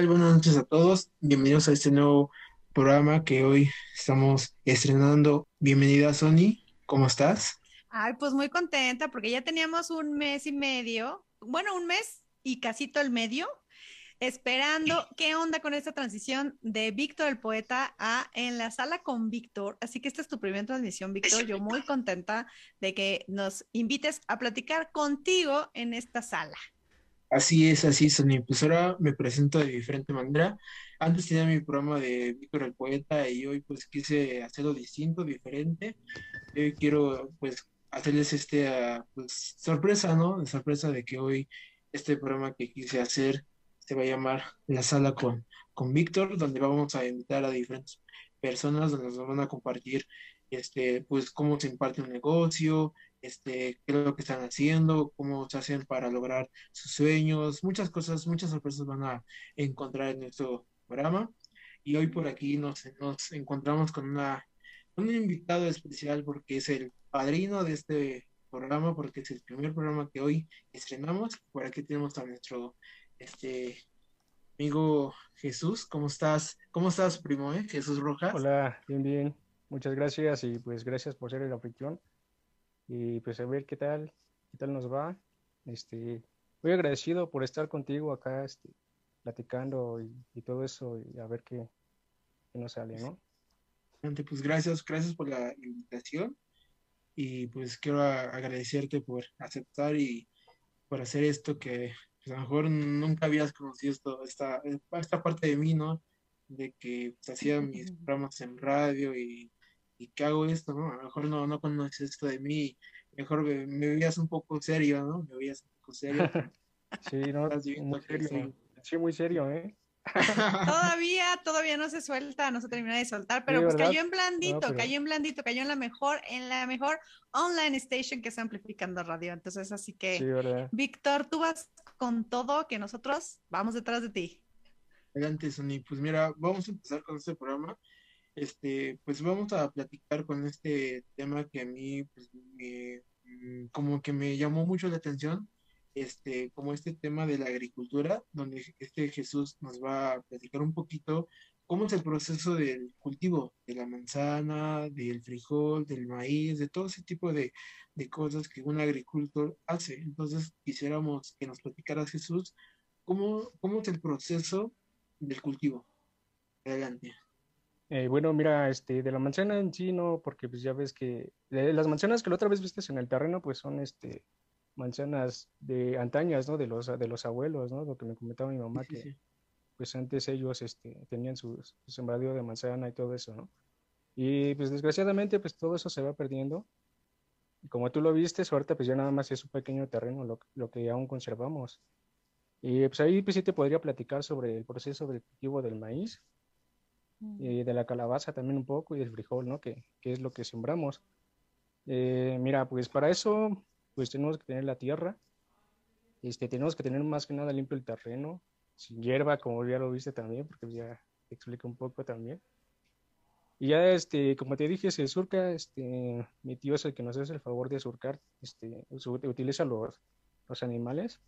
tal? Buenas noches a todos. Bienvenidos a este nuevo programa que hoy estamos estrenando. Bienvenida, Sony. ¿Cómo estás? Ay, pues muy contenta porque ya teníamos un mes y medio, bueno, un mes y casito el medio, esperando qué onda con esta transición de Víctor el poeta a En la sala con Víctor. Así que esta es tu primera transmisión, Víctor. Yo muy contenta de que nos invites a platicar contigo en esta sala. Así es, así es, Sony. Pues ahora me presento de diferente manera. Antes tenía mi programa de Víctor el Poeta y hoy pues quise hacerlo distinto, diferente. Hoy quiero pues hacerles este ah, pues, sorpresa, ¿no? Sorpresa de que hoy este programa que quise hacer se va a llamar La Sala con, con Víctor, donde vamos a invitar a diferentes personas, donde nos van a compartir este, pues cómo se imparte un negocio, este, qué es lo que están haciendo, cómo se hacen para lograr sus sueños, muchas cosas, muchas sorpresas van a encontrar en nuestro programa. Y hoy por aquí nos, encontramos con una, un invitado especial porque es el padrino de este programa, porque es el primer programa que hoy estrenamos. Por aquí tenemos a nuestro este, amigo Jesús. ¿Cómo estás? ¿Cómo estás, primo? eh? Jesús Rojas. Hola, bien, bien. Muchas gracias y pues gracias por ser el anfitrión. Y pues a ver qué tal, qué tal nos va. Este, muy agradecido por estar contigo acá, este, platicando y, y todo eso y a ver qué, qué nos sale, ¿no? Pues gracias, gracias por la invitación y pues quiero agradecerte por aceptar y por hacer esto que pues, a lo mejor nunca habías conocido esto, esta, esta parte de mí, ¿no? De que pues, hacía mis programas en radio y, y que hago esto, ¿no? A lo mejor no, no conoces esto de mí, mejor me, me veías un poco serio, ¿no? Me veías un poco serio. Sí, no, Estás muy serio. soy- Sí, muy serio, ¿eh? Todavía, todavía no se suelta, no se termina de soltar, pero Sí, pues cayó en blandito, No, pero- cayó en blandito, cayó en la mejor, en la mejor online station que es Amplificando Radio. Entonces, así que, Sí. Víctor, tú vas con todo, que nosotros vamos detrás de ti. Adelante, Sony. Pues mira, vamos a empezar con este programa. Este, pues vamos a platicar con este tema que a mí, pues, me, mm, como que me llamó mucho la atención, este, como este tema de la agricultura, donde este Jesús nos va a platicar un poquito cómo es el proceso del cultivo de la manzana, del frijol, del maíz, de todo ese tipo de, de cosas que un agricultor hace. Entonces, quisiéramos que nos platicara Jesús cómo, cómo es el proceso del cultivo. Adelante. Eh, bueno, mira, este, de la manzana en sí no, porque pues ya ves que de las manzanas que la otra vez viste en el terreno, pues son este manzanas de antañas, ¿no? De los de los abuelos, ¿no? Lo que me comentaba mi mamá Sí, que sí. pues antes ellos este, tenían su, su sembradío de manzana y todo eso, ¿no? Y pues desgraciadamente pues todo eso se va perdiendo. Y como tú lo viste, suerte pues ya nada más es un pequeño terreno lo, lo que aún conservamos. Y pues ahí pues sí te podría platicar sobre el proceso del cultivo del maíz. Eh, de la calabaza también un poco y del frijol, ¿no? Que, que es lo que sembramos. Eh, mira, pues para eso, pues tenemos que tener la tierra, este, tenemos que tener más que nada limpio el terreno, sin hierba, como ya lo viste también, porque ya te explico un poco también. Y ya, este, como te dije, se surca, este, mi tío es el que nos hace el favor de surcar, este, utiliza los, los animales.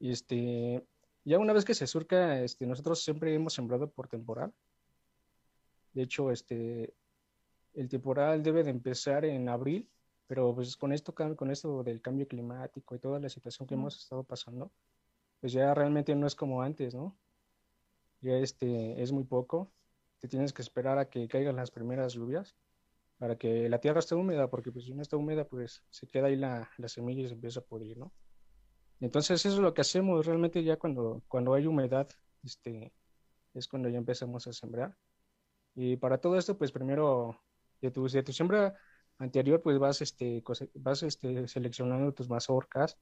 Este, ya una vez que se surca, este, nosotros siempre hemos sembrado por temporal. De hecho, este, el temporal debe de empezar en abril, pero pues con esto, con esto del cambio climático y toda la situación que hemos estado pasando, pues ya realmente no es como antes, ¿no? Ya este, es muy poco tienes que esperar a que caigan las primeras lluvias para que la tierra esté húmeda, porque pues si no está húmeda, pues se queda ahí la, la semilla y se empieza a pudrir, ¿no? Entonces eso es lo que hacemos realmente ya cuando, cuando hay humedad, este, es cuando ya empezamos a sembrar. Y para todo esto, pues primero de tu, de tu siembra anterior, pues vas, este, vas este, seleccionando tus mazorcas.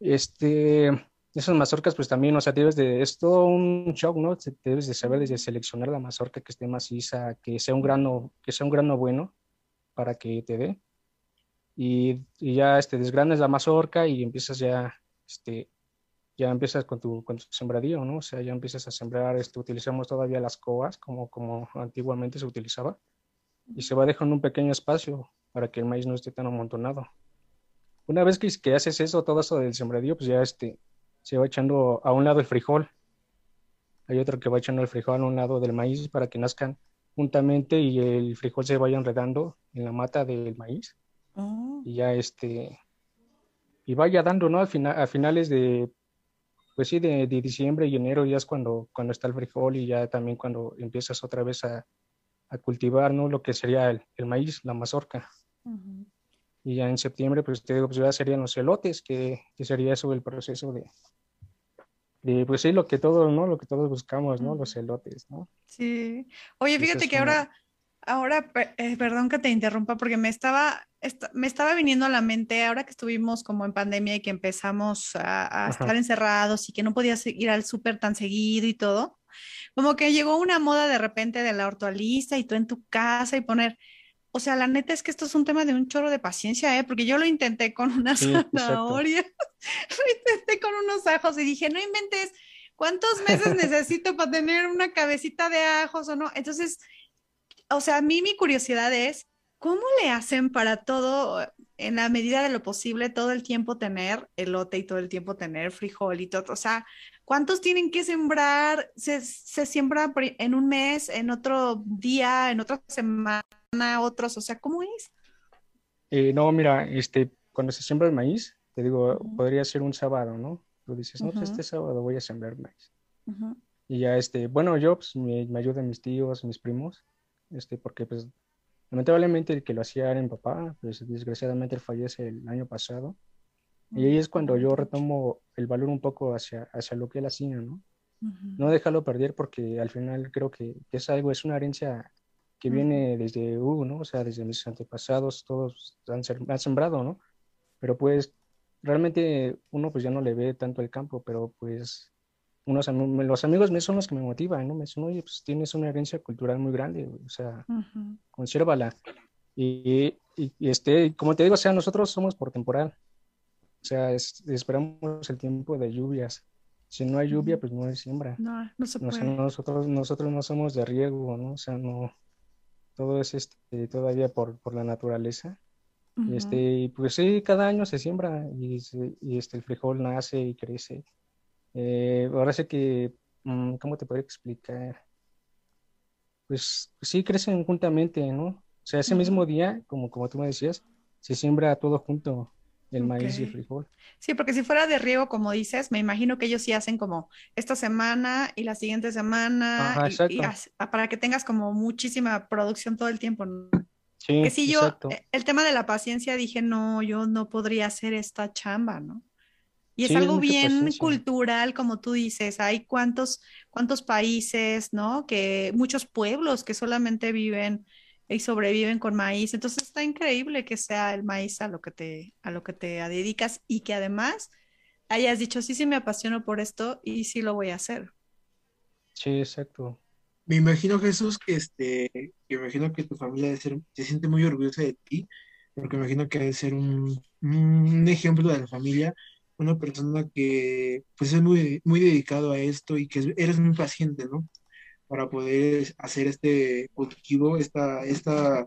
Este, esas mazorcas, pues también, o sea, debes de, es todo un shock, ¿no? Debes de saber desde seleccionar la mazorca que esté maciza, que sea un grano, que sea un grano bueno para que te dé. Y, ya este, desgranes la mazorca y empiezas ya, este, ya empiezas con tu, con tu sembradío, ¿no? O sea, ya empiezas a sembrar, este, utilizamos todavía las coas como, como antiguamente se utilizaba y se va dejando un pequeño espacio para que el maíz no esté tan amontonado. Una vez que, que haces eso, todo eso del sembradío, pues ya este, se va echando a un lado el frijol. Hay otro que va echando el frijol a un lado del maíz para que nazcan juntamente y el frijol se vaya enredando en la mata del maíz. Oh. Y ya este, y vaya dando, ¿no? Al final, a finales de, pues sí, de, diciembre y enero ya es cuando, cuando está el frijol y ya también cuando empiezas otra vez a, cultivar, ¿no? Lo que sería el, maíz, la mazorca. Y ya en septiembre, pues te digo, pues ya serían los elotes, que, que sería eso el proceso de, pues sí, lo que todos, ¿no? Lo que todos buscamos, ¿no? Los elotes, ¿no? Sí. Oye, fíjate que ahora, ahora, eh, perdón que te interrumpa, porque me estaba, me estaba viniendo a la mente, ahora que estuvimos como en pandemia y que empezamos a, estar encerrados y que no podías ir al súper tan seguido y todo, como que llegó una moda de repente de la hortaliza y tú en tu casa y poner o sea, la neta es que esto es un tema de un chorro de paciencia, ¿eh? Porque yo lo intenté con una zanahoria, lo intenté con unos ajos y dije, no inventes, ¿cuántos meses necesito para tener una cabecita de ajos o no? Entonces, o sea, a mí mi curiosidad es, ¿cómo le hacen para todo, en la medida de lo posible, todo el tiempo tener elote y todo el tiempo tener frijol y todo? O sea, ¿cuántos tienen que sembrar? ¿Se, se siembra en un mes, en otro día, en otra semana? otros, o sea, ¿cómo es? Eh, no, mira, este, cuando se siembra el maíz, te digo, podría ser un sábado, ¿no? Tú dices, no, pues este sábado voy a sembrar maíz. Y ya, este, bueno, yo, pues, me, ayudan mis tíos, mis primos, este, porque, pues, lamentablemente el que lo hacía era mi papá, pues, desgraciadamente él fallece el año pasado. Y ahí es cuando yo retomo el valor un poco hacia, hacia lo que él hacía, ¿no? No dejarlo perder porque al final creo que, es algo, es una herencia que viene desde uh, ¿no? O sea, desde mis antepasados, todos han, han, sembrado, ¿no? Pero pues realmente uno pues ya no le ve tanto el campo, pero pues unos los amigos míos son los que me motivan, ¿no? Me dicen, oye, pues tienes una herencia cultural muy grande, o sea, consérvala. Y, y, este, como te digo, o sea, nosotros somos por temporal. O sea, esperamos el tiempo de lluvias. Si no hay lluvia, pues no hay siembra. No, no se puede. nosotros, nosotros no somos de riego, ¿no? O sea, no, todo es este, todavía por, por la naturaleza. este, pues sí, cada año se siembra y, y, este, el frijol nace y crece. Eh, ahora sé que, mm, ¿cómo te podría explicar? Pues sí, crecen juntamente, ¿no? O sea, ese mismo día, como, como tú me decías, se siembra todo junto el maíz y el frijol. Sí, porque si fuera de riego, como dices, me imagino que ellos sí hacen como esta semana y la siguiente semana para que tengas como muchísima producción todo el tiempo. Sí, que si yo, eh, el tema de la paciencia, dije, no, yo no podría hacer esta chamba, ¿no? Y es algo bien cultural, como tú dices, hay cuántos, cuántos países, ¿no? Que muchos pueblos que solamente viven y sobreviven con maíz. Entonces está increíble que sea el maíz a lo que te, a lo que te dedicas y que además hayas dicho, sí, sí me apasiono por esto y sí lo voy a hacer. Sí, exacto. Me imagino, Jesús, que este, me imagino que tu familia debe ser, se siente muy orgullosa de ti, porque me imagino que debe ser un, un ejemplo de la familia, una persona que pues es muy, muy dedicado a esto y que eres muy paciente, ¿no? Para poder hacer este cultivo, esta, esta,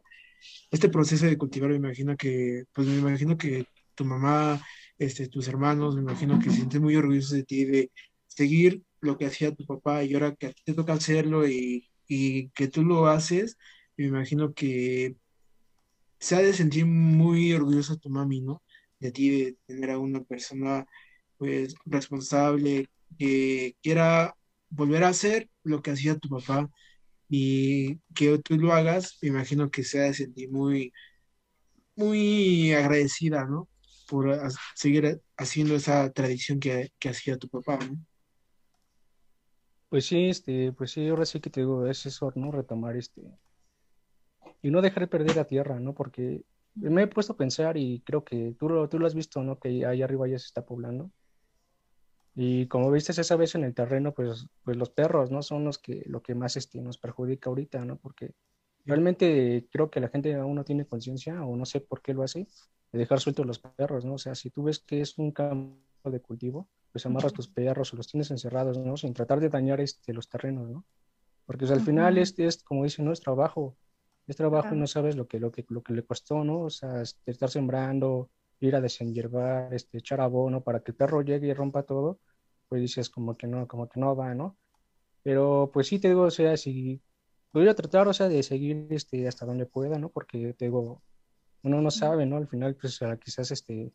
este proceso de cultivar, me imagino que, pues me imagino que tu mamá, este, tus hermanos, me imagino que se sienten muy orgullosos de ti, de seguir lo que hacía tu papá y ahora que a ti te toca hacerlo y, y que tú lo haces, me imagino que se ha de sentir muy orgullosa tu mami, ¿no? De ti, de tener a una persona, pues, responsable, que quiera volver a hacer lo que hacía tu papá y que tú lo hagas, me imagino que se ha de sentir muy, muy agradecida, ¿no? Por seguir haciendo esa tradición que, que hacía tu papá. Pues sí, este, pues sí, ahora sí que te digo, es eso, ¿no? Retomar este, y no dejar perder la tierra, ¿no? Porque me he puesto a pensar y creo que tú lo, tú lo has visto, ¿no? Que ahí arriba ya se está poblando. Y como viste esa vez en el terreno, pues, pues los perros, ¿no? Son los que, lo que más este, nos perjudica ahorita, ¿no? Porque realmente creo que la gente aún no tiene conciencia o no sé por qué lo hace, de dejar sueltos los perros, ¿no? O sea, si tú ves que es un campo de cultivo, pues amarras tus perros o los tienes encerrados, ¿no? Sin tratar de dañar este, los terrenos, ¿no? Porque o sea, al final este es, como dicen, no es trabajo, es trabajo y Claro. no sabes lo que, lo que, lo que le costó, ¿no? O sea, este, estar sembrando, ir a desenyerbar, este, echar abono para que el perro llegue y rompa todo, pues dices como que no, como que no va, ¿no? Pero pues sí te digo, o sea, si voy a tratar, o sea, de seguir este, hasta donde pueda, ¿no? Porque te digo, uno no sabe, ¿no? Al final, pues quizás este,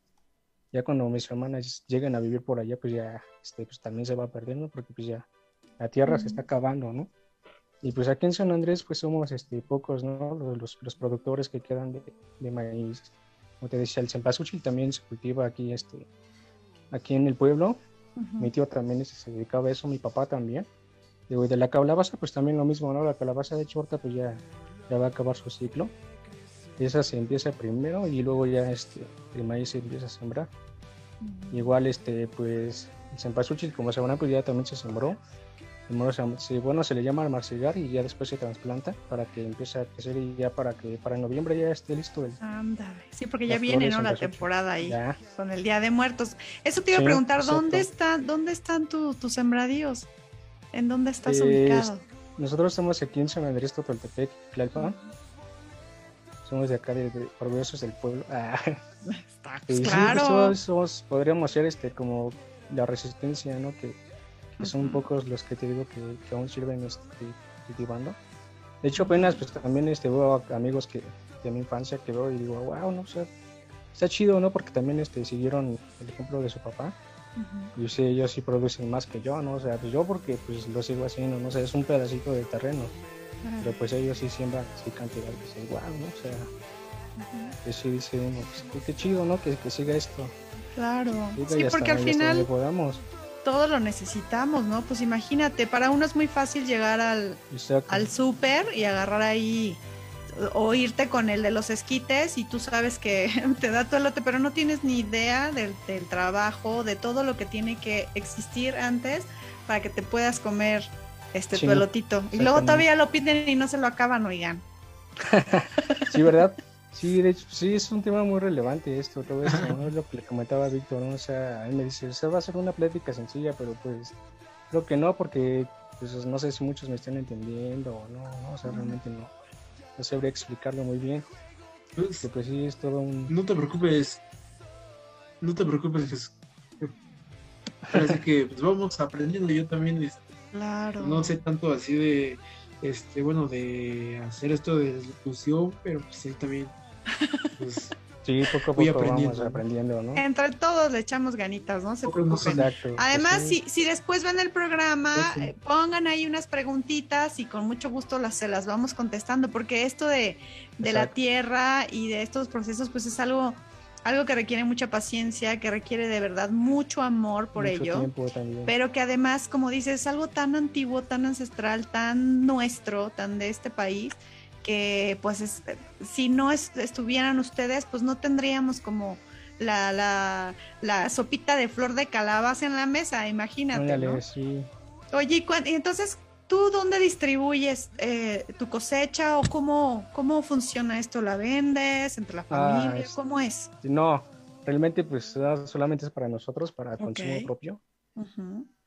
ya cuando mis hermanas lleguen a vivir por allá, pues ya, este, pues también se va perdiendo, porque pues ya la tierra se está acabando, ¿no? Y pues aquí en San Andrés, pues somos este, pocos, ¿no? Los, los, productores que quedan de, de maíz. Como te decía, el cempasúchil también se cultiva aquí, este, aquí en el pueblo. Ujú. Mi tío también se dedicaba a eso, mi papá también. Digo, de la calabaza, pues también lo mismo, ¿no? La calabaza de chorta, pues ya, ya va a acabar su ciclo. Esa se empieza primero y luego ya este, el maíz se empieza a sembrar. Igual, este, pues, el cempasúchil, como sabrán, pues ya también se sembró. Primero se, se- bueno, se le llama almarcigar y ya después se trasplanta para que empiece a crecer y ya para que para noviembre ya esté listo el, Ándale. Sí, porque ya viene, ¿no? La temporada ahí ya. con el Día de Muertos. Eso te iba a preguntar, exacto. ¿dónde están, dónde están tu- tus sembradíos? ¿En dónde estás Pues, ubicado? Nosotros estamos aquí en San Andrés, Totoltepec, Tlalpan. Somos de acá, de, de- orgullosos del pueblo. Ah, Está, sí, pues, claro. somos- somos- podríamos ser este, como la resistencia, ¿no? Que, que son pocos los que te digo que, que aún sirven este, cultivando. De hecho, apenas pues también este, veo amigos que de mi infancia que veo y digo, wow, no, o sea, está chido, ¿no? Porque también este, siguieron el ejemplo de su papá. Ujú. Y sí, ellos sí producen más que yo, ¿no? O sea, pues yo porque pues lo sigo haciendo, ¿no? O sea, es un pedacito de terreno, pero pues ellos sí siembran así cantidad, que wow, ¿no? O sea, Ujú. que sí dice uno, pues, qué, chido, ¿no? Que, que siga esto. Claro. Siga Sí, porque al final podamos. Todo lo necesitamos, ¿no? Pues imagínate, para uno es muy fácil llegar al, Exacto. al súper y agarrar ahí o irte con el de los esquites y tú sabes que te da tu elote, pero no tienes ni idea del, del trabajo, de todo lo que tiene que existir antes para que te puedas comer este Sí, tu elotito. Y luego todavía lo piden y no se lo acaban, oigan. Sí, ¿verdad? Sí, de hecho, sí, es un tema muy relevante esto, todo esto, ¿no? Es lo que le comentaba Víctor, ¿no? O sea, él me dice, o sea, va a ser una plática sencilla, pero pues creo que no, porque pues no sé si muchos me están entendiendo o no, ¿no? O sea, realmente no, no sabría explicarlo muy bien, Pues, que pues sí, es todo un... no te preocupes, no te preocupes, Jesús. Así que pues, vamos aprendiendo. Yo también este, Claro. no sé tanto así de, este, bueno, de hacer esto de discusión, pero pues sí también, pues, Sí, poco a poco aprendiendo, vamos aprendiendo, ¿no? Entre todos le echamos ganitas, no se preocupen. Exacto. pues Además, sí. si, si después ven el programa, Pues sí. eh, pongan ahí unas preguntitas y con mucho gusto las, se las vamos contestando, porque esto de, de la tierra y de estos procesos, pues es algo, algo que requiere mucha paciencia, que requiere de verdad mucho amor por Mucho ello, tiempo también. pero que además, como dices, es algo tan antiguo, tan ancestral, tan nuestro, tan de este país, que pues es- si no es- estuvieran ustedes, pues no tendríamos como la, la, la sopita de flor de calabaza en la mesa, imagínate. Sí. Oye, ¿y entonces, ¿tú dónde distribuyes eh, tu cosecha o cómo, cómo funciona esto? ¿La vendes entre la Ah, familia? es- ¿Cómo es? No, realmente pues solamente es para nosotros, para Ok. consumo propio.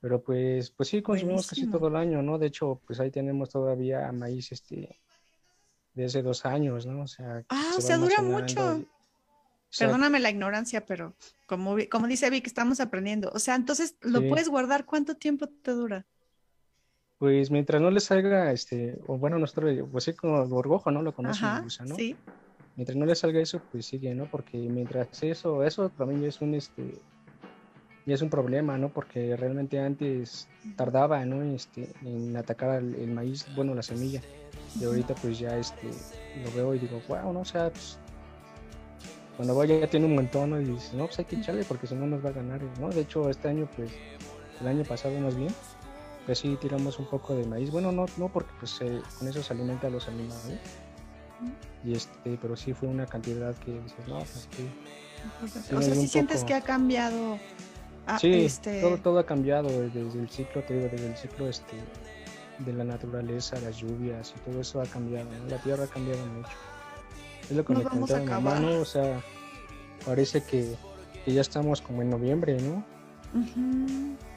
Pero pues, pues sí, consumimos casi todo el año, ¿no? De hecho, pues ahí tenemos todavía maíz este de hace dos años, ¿no? O sea, Ah, se o sea, dura mucho. y-. Perdóname la ignorancia, pero como, como dice Vic, estamos aprendiendo. O sea, entonces, ¿lo Sí. puedes guardar? ¿Cuánto tiempo te dura? Pues mientras no le salga, este, o bueno, nosotros, pues sí, como gorgojo, ¿no? Lo conocen, el gusano. sí. Mientras no le salga eso, pues sigue, ¿no? Porque mientras eso, eso ya es un, este, ya es un problema, ¿no? Porque realmente antes tardaba, ¿no? Este, en atacar al- el maíz, bueno, la semilla. Y ahorita pues ya, este, lo veo y digo, wow, ¿no? O sea, pues, cuando vaya ya tiene un montón, ¿no? Y dices, no, pues hay que echarle porque si no nos va a ganar, ¿no? De hecho, este año, pues, el año pasado más bien, pues sí tiramos un poco de maíz. Bueno, no, no porque pues eh, con eso se alimenta a los animales. Y este, pero sí fue una cantidad que dices, no, pues que Sí, o sea, si sientes poco. que ha cambiado. ah, sí, este, todo, todo ha cambiado desde, el ciclo, te digo, desde el ciclo este, de la naturaleza, las lluvias y todo eso ha cambiado, ¿no? La tierra ha cambiado mucho. Es lo que Nos me mi mamá, acabar. ¿no? O sea, parece que, que ya estamos como en noviembre, ¿no?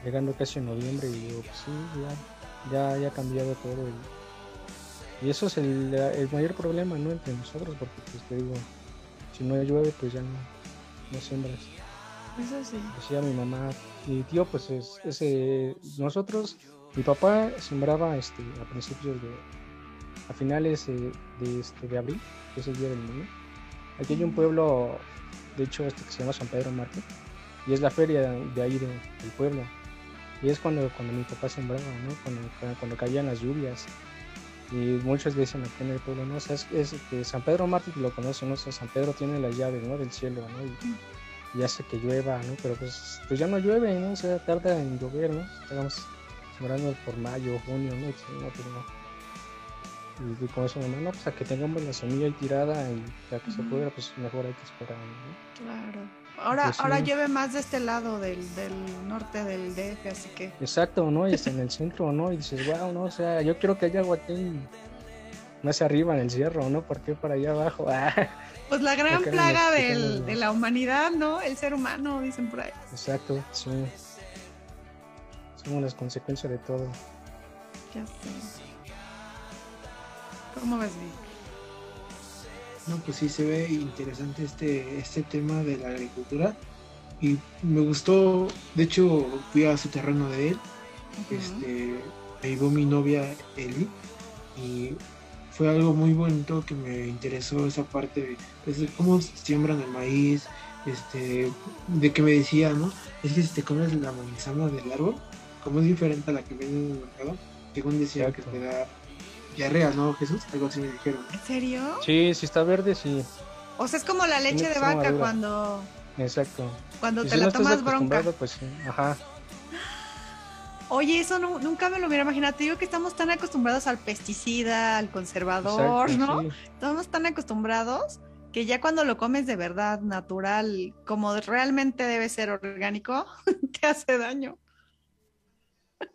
Llegando casi en noviembre y digo, pues sí, ya, ya, ya ha cambiado todo. Y, y eso es el, el mayor problema, ¿no? Entre nosotros, porque pues te digo, si no llueve, pues ya no, no siembras. Eso sí. decía mi mamá, mi tío, pues es, ese, nosotros, mi papá sembraba este, a principios de, a finales eh, de, este, de abril, que es el día del niño. Aquí hay un pueblo, de hecho, este que se llama San Pedro Mártir, y es la feria de ahí de- del pueblo. Y es cuando, cuando mi papá sembraba, ¿no? Cuando, cuando caían las lluvias. Y muchos dicen aquí en el pueblo, ¿no? O sea, es, es que San Pedro Mártir lo conocen, ¿no? O sea, San Pedro tiene las llaves, ¿no? Del cielo, ¿no? Y, y hace que llueva, ¿no? Pero pues, pues ya no llueve, ¿no? O sea, tarda en llover, ¿no? Estamos por mayo, junio, ¿no? Pues no. Y, dice mi mamá, no, pues a que tengamos la semilla ahí tirada y a que se pueda, pues mejor hay que esperar, ¿no? Claro. Ahora, Pues sí. ahora llueve más de este lado del, del norte del DF, así que. Exacto, ¿no? Y está en el centro, ¿no? Y dices, wow, ¿no? O sea, yo quiero que haya agua aquí más arriba en el cerro, ¿no? ¿Por qué para allá abajo? Ah, Pues la gran plaga del- de la humanidad, ¿no? El ser humano, dicen por ahí. exacto, sí. Somos las consecuencias de todo. Ya sé. ¿Cómo ves, Vic? No, pues sí se ve interesante este, este tema de la agricultura. Y me gustó, de hecho, fui a su terreno de él. Este, me llevó mi novia Eli. Y fue algo muy bonito que me interesó esa parte de, pues, de cómo siembran el maíz. Este, de que me decía, ¿no? Es que si te comes la manzana del árbol, como es diferente a la que venden en el mercado, según decía Exacto. que te da diarrea, ¿no, Jesús? Algo así me dijeron. ¿En serio? Sí, si está verde, sí. O sea, es como la leche de vaca madura. cuando, Exacto. cuando Y te si la no tomas bronca. pues sí. Ajá. Oye, eso nu- nunca me lo hubiera imaginado. Te digo que estamos tan acostumbrados al pesticida, al conservador, exacto, ¿no? sí. Estamos tan acostumbrados que ya cuando lo comes de verdad, natural, como realmente debe ser orgánico, te hace daño.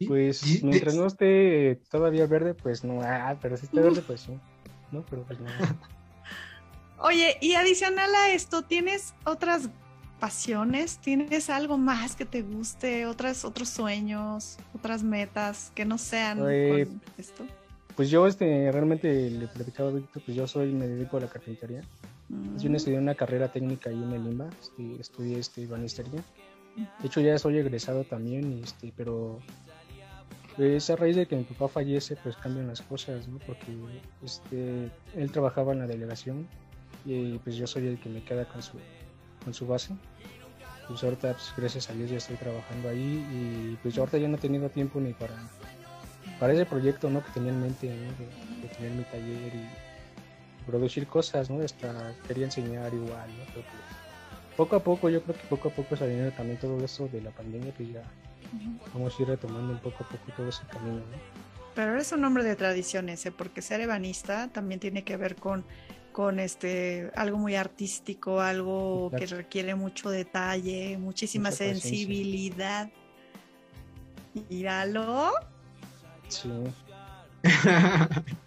Pues mientras no esté todavía verde, pues no. Ah, pero si está verde, pues sí. No, pero pues no. Oye, y adicional a esto, ¿tienes otras pasiones? ¿Tienes algo más que te guste? ¿Otras, otros sueños? ¿Otras metas que no sean Eh, con esto? Pues yo este, realmente le platicaba a Víctor, pues yo soy, me dedico a la carpintería. Yo Mm, estudié una carrera técnica ahí en el Limba, este, estudié este, banistería. De hecho ya soy egresado también, este, pero pues a raíz de que mi papá fallece, pues cambian las cosas, ¿no? Porque este, él trabajaba en la delegación y pues yo soy el que me queda con su, con su base. Pues ahorita, pues, gracias a Dios, ya estoy trabajando ahí y pues yo ahorita ya no he tenido tiempo ni para, para ese proyecto, ¿no? Que tenía en mente, ¿no? De, de tener mi taller y producir cosas, ¿no? Hasta quería enseñar igual, ¿no? Pero, pues, poco a poco, yo creo que poco a poco saliendo también todo eso de la pandemia, pues ya vamos a ir retomando un poco a poco todo ese camino, ¿no? Pero eres un hombre de tradiciones, ¿eh? porque ser ebanista también tiene que ver con, con este algo muy artístico, algo que requiere mucho detalle, muchísima Mucha sensibilidad. Míralo. Sí,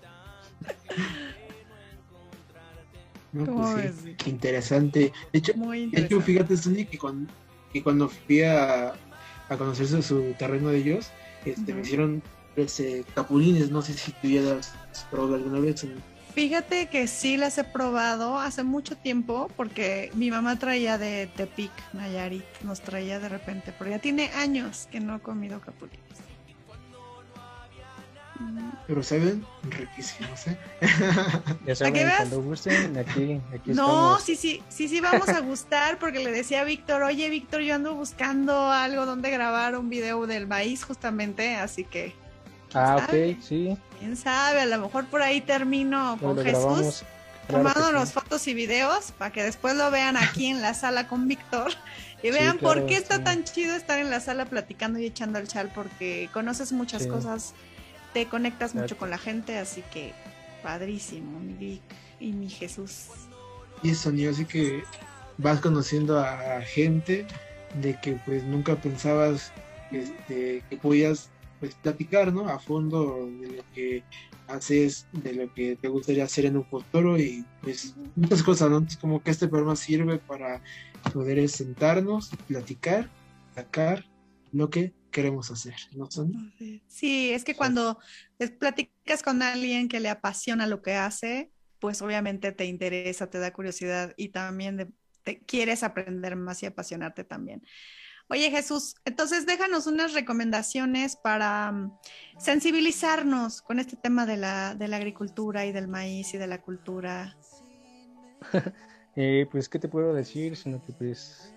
No, ¿Cómo pues sí, interesante. De hecho, Muy de interesante. hecho fíjate, Sony, que cuando, que cuando fui a, a conocer su, su terreno de ellos, este, me hicieron este, capulines. No sé si tú ya las has probado alguna vez. Fíjate que sí las he probado hace mucho tiempo porque mi mamá traía de Tepic, Nayarit, nos traía de repente, pero ya tiene años que no he comido capulines. Pero saben, riquísimos, ¿eh? Ya saben, cuando gusten, aquí, aquí No, estamos. sí, sí, sí, sí, vamos a gustar porque le decía a Víctor, oye Víctor, yo ando buscando algo donde grabar un video del maíz justamente, así que, Ah, sabe? ok, sí. quién sabe, a lo mejor por ahí termino con Jesús grabamos. Claro que tomándonos sí. fotos y videos para que después lo vean aquí en la sala con Víctor y Sí, vean por qué está sí. tan chido estar en la sala platicando y echando el chal porque conoces muchas Sí. cosas, te conectas mucho con la gente, así que padrísimo, mi Vic y mi Jesús. Y eso, Sony, así que vas conociendo a gente de que pues nunca pensabas este, que podías pues platicar, ¿no? A fondo de lo que haces, de lo que te gustaría hacer en un futuro y pues muchas cosas, ¿no? Entonces, como que este programa sirve para poder sentarnos, platicar, sacar lo que queremos hacer, ¿no? Sí, es que cuando platicas con alguien que le apasiona lo que hace, pues obviamente te interesa, te da curiosidad y también de- te quieres aprender más y apasionarte también. Oye Jesús, entonces déjanos unas recomendaciones para mm, sensibilizarnos con este tema de la, de la agricultura y del maíz y de la cultura. Eh, pues, ¿qué te puedo decir? Sino que, pues,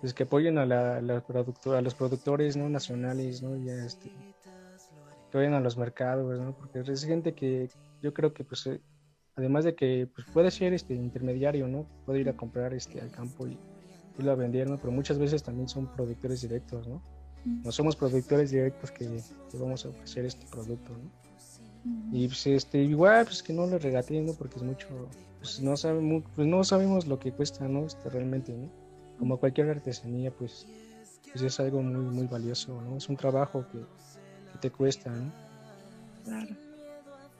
pues que apoyen a, la, a los productores ¿no? nacionales, ¿no? Ya, este, que vayan a los mercados, ¿no? Porque es gente que yo creo que, pues, eh, además de que pues, puede ser este intermediario, ¿no? Puede ir a comprar este al campo y irlo a vender, ¿no? Pero muchas veces también son productores directos, ¿no? No somos productores directos que, que vamos a ofrecer este producto, ¿no? Y pues este, igual pues que no le regateen, ¿no? Porque es mucho, pues no sabemos, pues no sabemos lo que cuesta, ¿no? Este realmente, ¿no? Como cualquier artesanía, pues, pues es algo muy, muy valioso, ¿no? Es un trabajo que, que te cuesta, ¿no? Claro.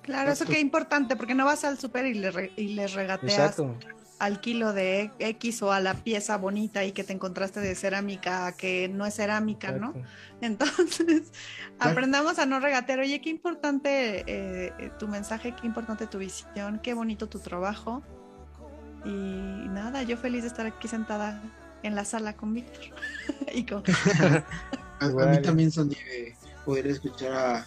Claro, eso que importante, porque no vas al súper y le, re- y le regateas Exacto, al kilo de X o a la pieza bonita y que te encontraste de cerámica que no es cerámica, ¿no? Entonces, Claro. aprendamos a no regatear. Oye, qué importante eh, eh, tu mensaje, qué importante tu visión, qué bonito tu trabajo. Y nada, yo feliz de estar aquí sentada en la sala con Víctor. y con... A, mí también son de poder escuchar a,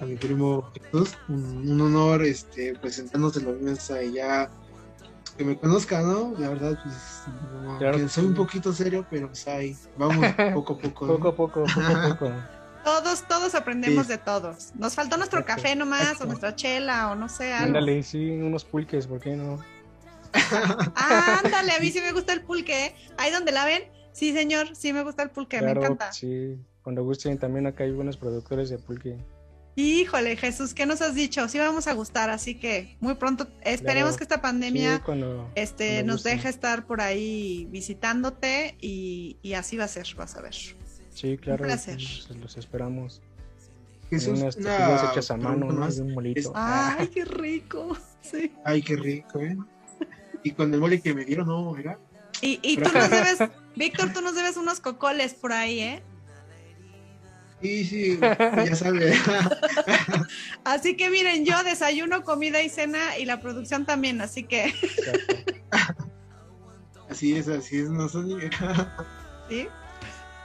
a mi primo Jesús, un, un honor este presentándose la mesa y ya que me conozca, ¿no? La verdad, pues Claro que soy un poquito serio, pero pues ahí, vamos poco a poco. ¿no? Poco a poco, poco a poco. Todos, todos aprendemos Sí. de todos. Nos faltó nuestro café nomás, o nuestra chela, o no sé, algo. Ándale, sí, unos pulques, ¿por qué no? Ah, ándale, a mí sí me gusta el pulque. ¿eh? Ahí donde la ven, sí, señor, sí me gusta el pulque, me encanta. sí, cuando gusten también acá hay buenos productores de pulque. Híjole, Jesús, ¿qué nos has dicho? Sí vamos a gustar, así que muy pronto esperemos Claro. que esta pandemia Sí, cuando, este, cuando nos deje estar por ahí visitándote y, y así va a ser, vas a ver. Sí, claro, placer. pues, los esperamos. Jesús, unas una tortillas hechas a mano, ¿no? más. De un molito. Es- Ay, qué rico. Sí. Ay, qué rico, ¿eh? Y con el mole que me dieron, no, era. Y, y tú nos debes, Víctor, tú nos debes unos cocoles por ahí, ¿eh? Sí, sí, ya sabes. Así que miren, yo desayuno, comida y cena y la producción también, así que, así es, así es, no son ¿sí?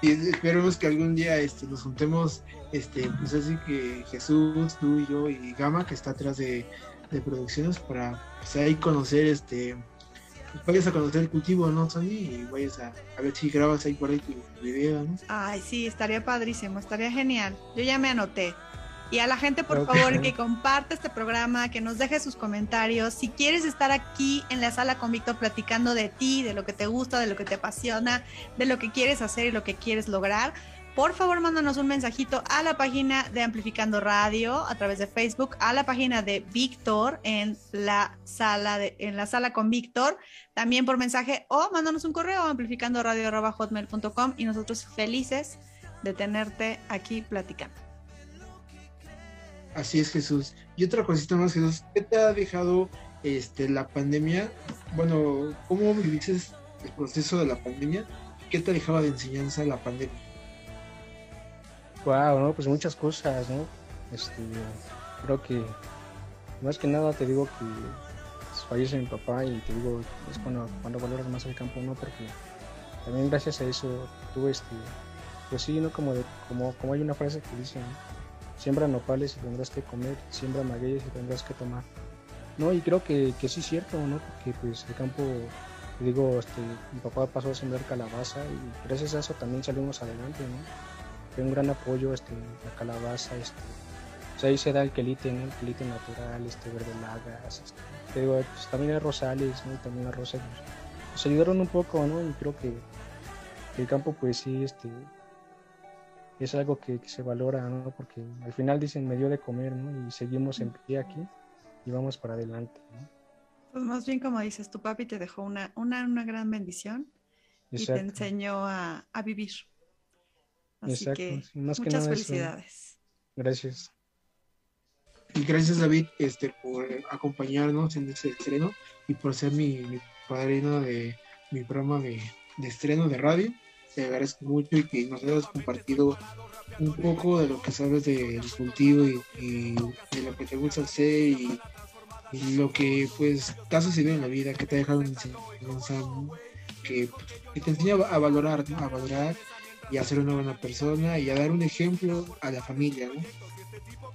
Y esperemos que algún día este, nos juntemos, este, pues así que Jesús, tú y yo y Gama, que está atrás de, de producciones, para pues, ahí conocer, este, pues, vayas a conocer el cultivo, ¿no, Sony? Y vayas a, a ver si grabas ahí por ahí tu, video, ¿no? Ay, sí, estaría padrísimo, estaría genial. Yo ya me anoté. Y a la gente, por que favor, que comparte este programa, que nos deje sus comentarios. Si quieres estar aquí en la sala con Víctor platicando de ti, de lo que te gusta, de lo que te apasiona, de lo que quieres hacer y lo que quieres lograr, por favor, mándanos un mensajito a la página de Amplificando Radio a través de Facebook, a la página de Víctor en la sala de, en la sala con Víctor, también por mensaje o mándanos un correo a amplificandoradio@hotmail.com y nosotros felices de tenerte aquí platicando. Así es, Jesús. Y otra cosita más, Jesús, ¿qué te ha dejado este, la pandemia? Bueno, ¿cómo viviste el proceso de la pandemia? ¿Qué te dejaba de enseñanza la pandemia? Wow, no, pues muchas cosas, ¿no? Este, creo que más que nada te digo que pues, fallece mi papá y te digo, es cuando, cuando valoras más el campo, ¿no? Porque también gracias a eso tuve este, pues sí, ¿no? Como, de, como, como hay una frase que dice, ¿no? siembra nopales y tendrás que comer, siembra magueyes y tendrás que tomar. No, y creo que, que sí es cierto, ¿no? Porque pues el campo, digo, este, mi papá pasó a sembrar calabaza y gracias a eso también salimos adelante, ¿no? Un gran apoyo, este, la calabaza, este, o sea, ahí se da el quelite, ¿no? El quelite natural, este, verdolagas, este, te digo, pues, también hay rosales, ¿no? También arroces, pues, nos ayudaron un poco, ¿no? Y creo que el campo, pues sí, este, es algo que, que, se valora, ¿no? Porque al final dicen me dio de comer, ¿no? Y seguimos en pie aquí y vamos para adelante, ¿no? Pues más bien como dices, tu papi te dejó una, una, una gran bendición y te enseñó a, a vivir. Así Exacto. que Sí, más que muchas nada eso. felicidades. Gracias. Y gracias, David, este, por acompañarnos en este estreno y por ser mi, mi padrino de mi programa de, de estreno de radio. Te agradezco mucho y que nos hayas compartido un poco de lo que sabes del cultivo y, y de lo que te gusta hacer y, y lo que pues te ha sucedido en la vida, que te ha dejado enseñanza que, que te enseña a valorar, ¿no? a valorar y a ser una buena persona y a dar un ejemplo a la familia, ¿no?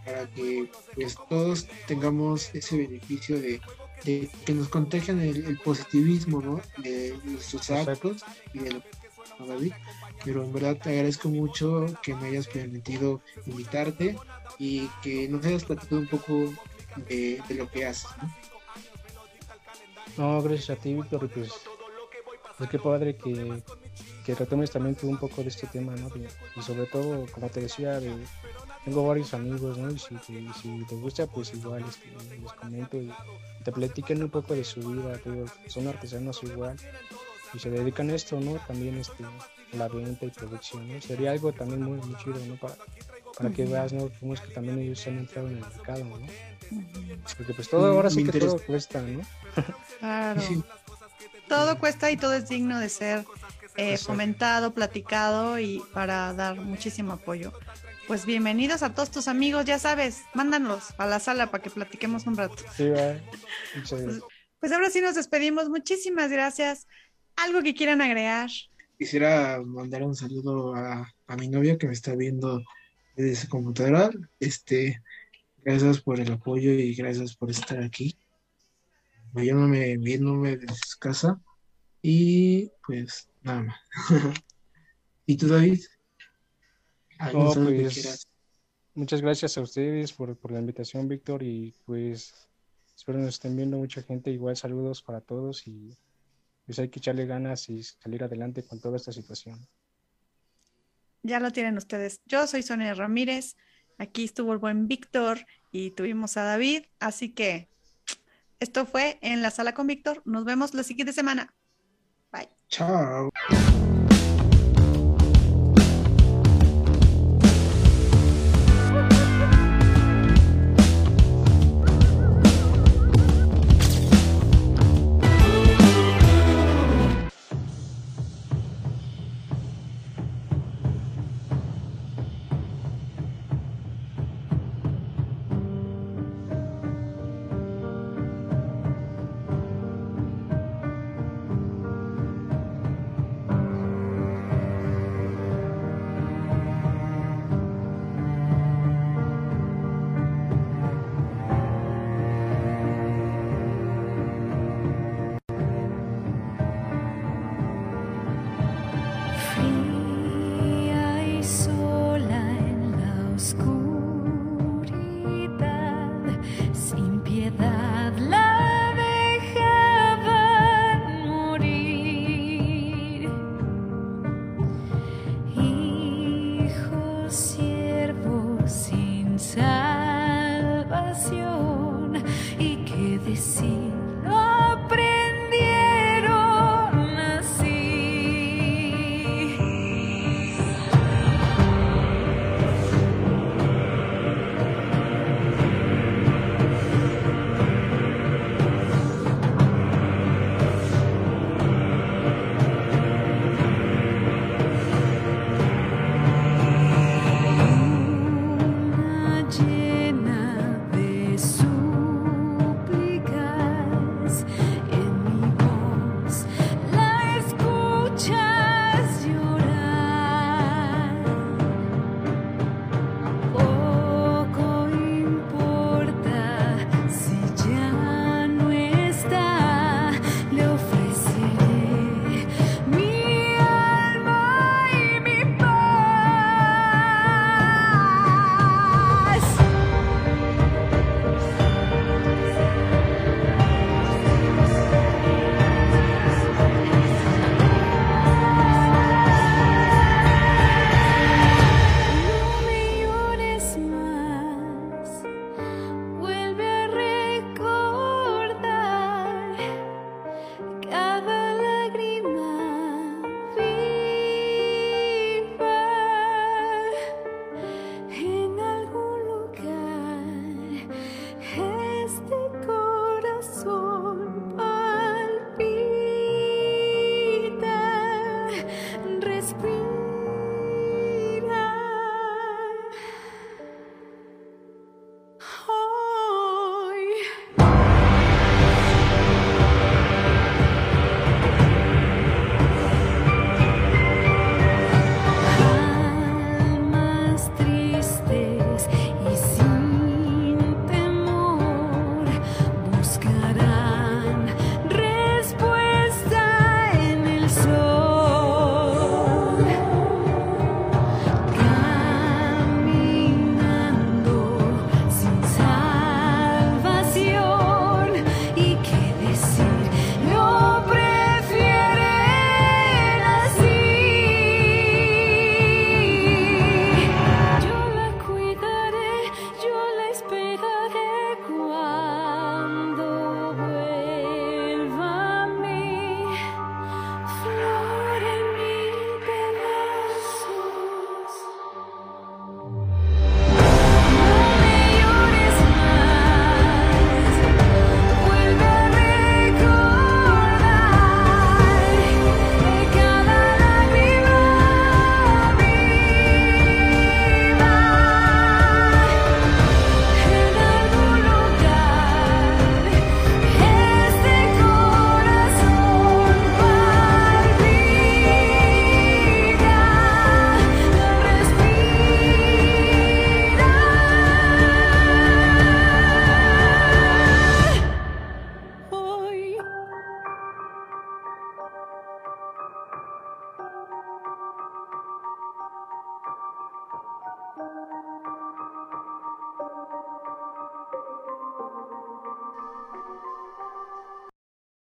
para que pues todos tengamos ese beneficio de, de que nos contagian el, el positivismo ¿no? de nuestros actos y de lo que ¿no, David pero en verdad te agradezco mucho que me hayas permitido invitarte y que nos hayas platicado un poco de, de lo que haces ¿no? No, gracias a ti, Víctor, pues, pues qué padre que, que retomes también tú un poco de este tema, ¿no? De- y sobre todo, como te decía, de, tengo varios amigos, ¿no? Y si, y si te gusta, pues igual este, les comento y te platiquen un poco de su vida, son artesanos igual y se dedican a esto, ¿no? También este, a la venta y producción, ¿no? Sería algo también muy, muy chido, ¿no? Para, para que veas, ¿no? Cómo es que también ellos han entrado en el mercado, ¿no? Porque pues todo ahora Me sí que interesa. todo cuesta, ¿no? Claro. Sí, Todo cuesta y todo es digno de ser eh, fomentado, platicado y para dar muchísimo apoyo. Pues bienvenidos a todos tus amigos, ya sabes, mándanos a la sala para que platiquemos un rato. Sí, va. Muchas gracias. Pues ahora sí nos despedimos, muchísimas gracias. ¿Algo que quieran agregar? quisiera mandar un saludo a, a mi novia que me está viendo desde su computadora. Este, gracias por el apoyo y gracias por estar aquí, viéndome, viéndome desde su casa. Y pues nada más. ¿Y tú, David? ¿Algún No, pues? Muchas gracias a ustedes por, por la invitación, Víctor, y pues espero nos estén viendo mucha gente. Igual saludos para todos y pues hay que echarle ganas y salir adelante con toda esta situación. Ya lo tienen ustedes. Yo soy Sonia Ramírez. Aquí estuvo el buen Víctor y tuvimos a David. Así que esto fue en la sala con Víctor. Nos vemos la siguiente semana. Bye. Chao.